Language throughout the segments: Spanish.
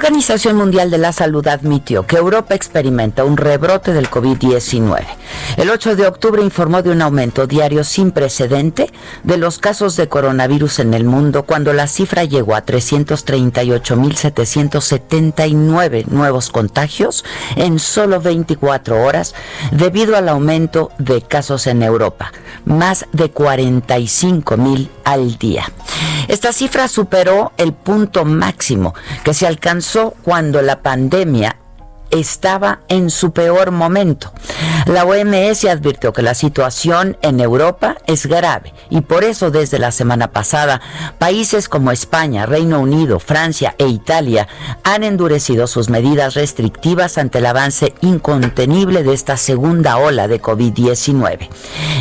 Organización Mundial de la Salud admitió que Europa experimenta un rebrote del COVID-19. El 8 de octubre informó de un aumento diario sin precedente de los casos de coronavirus en el mundo cuando la cifra llegó a 338.779 nuevos contagios en solo 24 horas debido al aumento de casos en Europa, más de 45.000 al día. Esta cifra superó el punto máximo que se alcanzó cuando la pandemia estaba en su peor momento. La OMS advirtió que la situación en Europa es grave y por eso desde la semana pasada países como España, Reino Unido, Francia e Italia han endurecido sus medidas restrictivas ante el avance incontenible de esta segunda ola de COVID-19.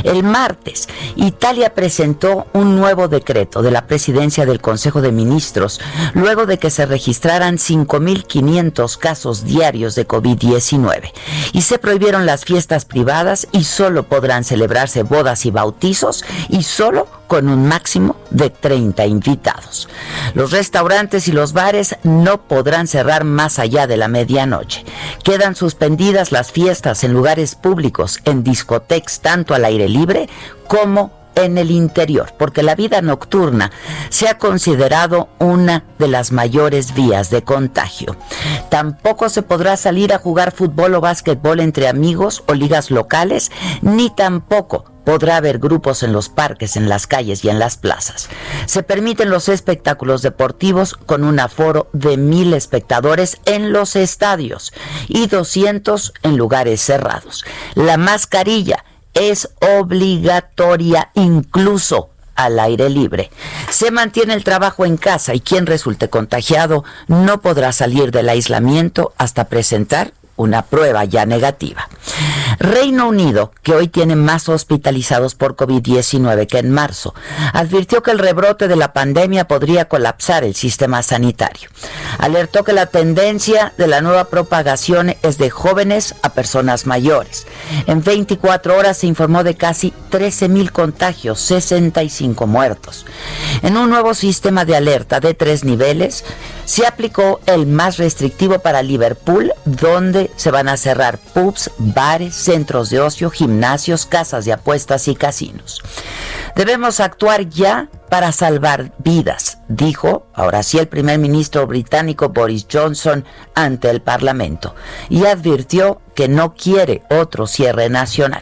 El martes, Italia presentó un nuevo decreto de la presidencia del Consejo de Ministros luego de que se registraran 5.500 casos diarios de COVID-19 y se prohibieron las fiestas privadas y solo podrán celebrarse bodas y bautizos y solo con un máximo de 30 invitados. Los restaurantes y los bares no podrán cerrar más allá de la medianoche. Quedan suspendidas las fiestas en lugares públicos, en discotecas tanto al aire libre como en el interior, porque la vida nocturna se ha considerado una de las mayores vías de contagio. Tampoco se podrá salir a jugar fútbol o básquetbol entre amigos o ligas locales, ni tampoco podrá haber grupos en los parques, en las calles y en las plazas. Se permiten los espectáculos deportivos con un aforo de mil espectadores en los estadios y 200 en lugares cerrados. La mascarilla es obligatoria incluso al aire libre. Se mantiene el trabajo en casa y quien resulte contagiado no podrá salir del aislamiento hasta presentar una prueba ya negativa. Reino Unido, que hoy tiene más hospitalizados por COVID-19 que en marzo, advirtió que el rebrote de la pandemia podría colapsar el sistema sanitario. Alertó que la tendencia de la nueva propagación es de jóvenes a personas mayores. En 24 horas se informó de casi 13 mil contagios, 65 muertos. En un nuevo sistema de alerta de tres niveles, se aplicó el más restrictivo para Liverpool, donde se van a cerrar pubs, bares, centros de ocio, gimnasios, casas de apuestas y casinos. Debemos actuar ya para salvar vidas, dijo ahora sí el primer ministro británico Boris Johnson ante el Parlamento y advirtió que no quiere otro cierre nacional.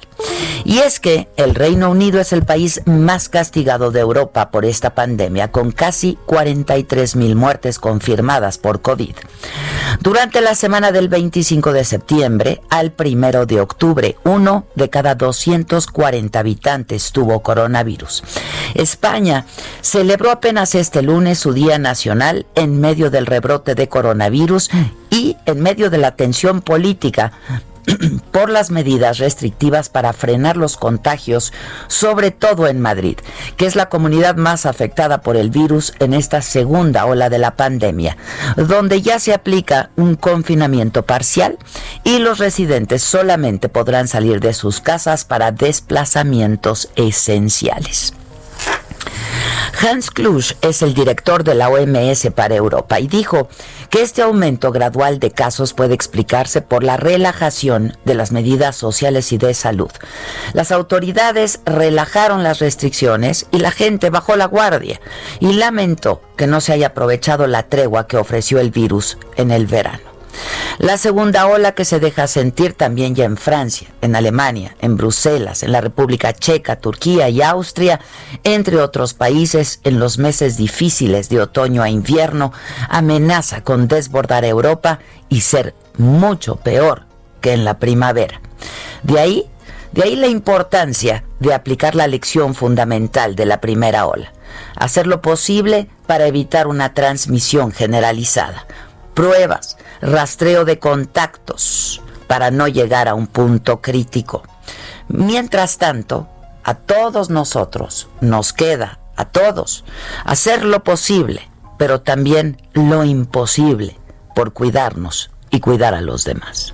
Y es que el Reino Unido es el país más castigado de Europa por esta pandemia, con casi 43 mil muertes confirmadas por COVID. Durante la semana del 25 de septiembre al 1 de octubre, uno de cada 240 habitantes tuvo coronavirus. España celebró apenas este lunes su Día Nacional en medio del rebrote de coronavirus y en medio de la tensión política por las medidas restrictivas para frenar los contagios, sobre todo en Madrid, que es la comunidad más afectada por el virus en esta segunda ola de la pandemia, donde ya se aplica un confinamiento parcial y los residentes solamente podrán salir de sus casas para desplazamientos esenciales. Hans Klusch es el director de la OMS para Europa y dijo que este aumento gradual de casos puede explicarse por la relajación de las medidas sociales y de salud. Las autoridades relajaron las restricciones y la gente bajó la guardia y lamentó que no se haya aprovechado la tregua que ofreció el virus en el verano. La segunda ola que se deja sentir también ya en Francia, en Alemania, en Bruselas, en la República Checa, Turquía y Austria, entre otros países, en los meses difíciles de otoño a invierno, amenaza con desbordar Europa y ser mucho peor que en la primavera. De ahí, de ahí la importancia de aplicar la lección fundamental de la primera ola, hacer lo posible para evitar una transmisión generalizada. Pruebas, rastreo de contactos para no llegar a un punto crítico. Mientras tanto, a todos nosotros nos queda, a todos, hacer lo posible, pero también lo imposible por cuidarnos y cuidar a los demás.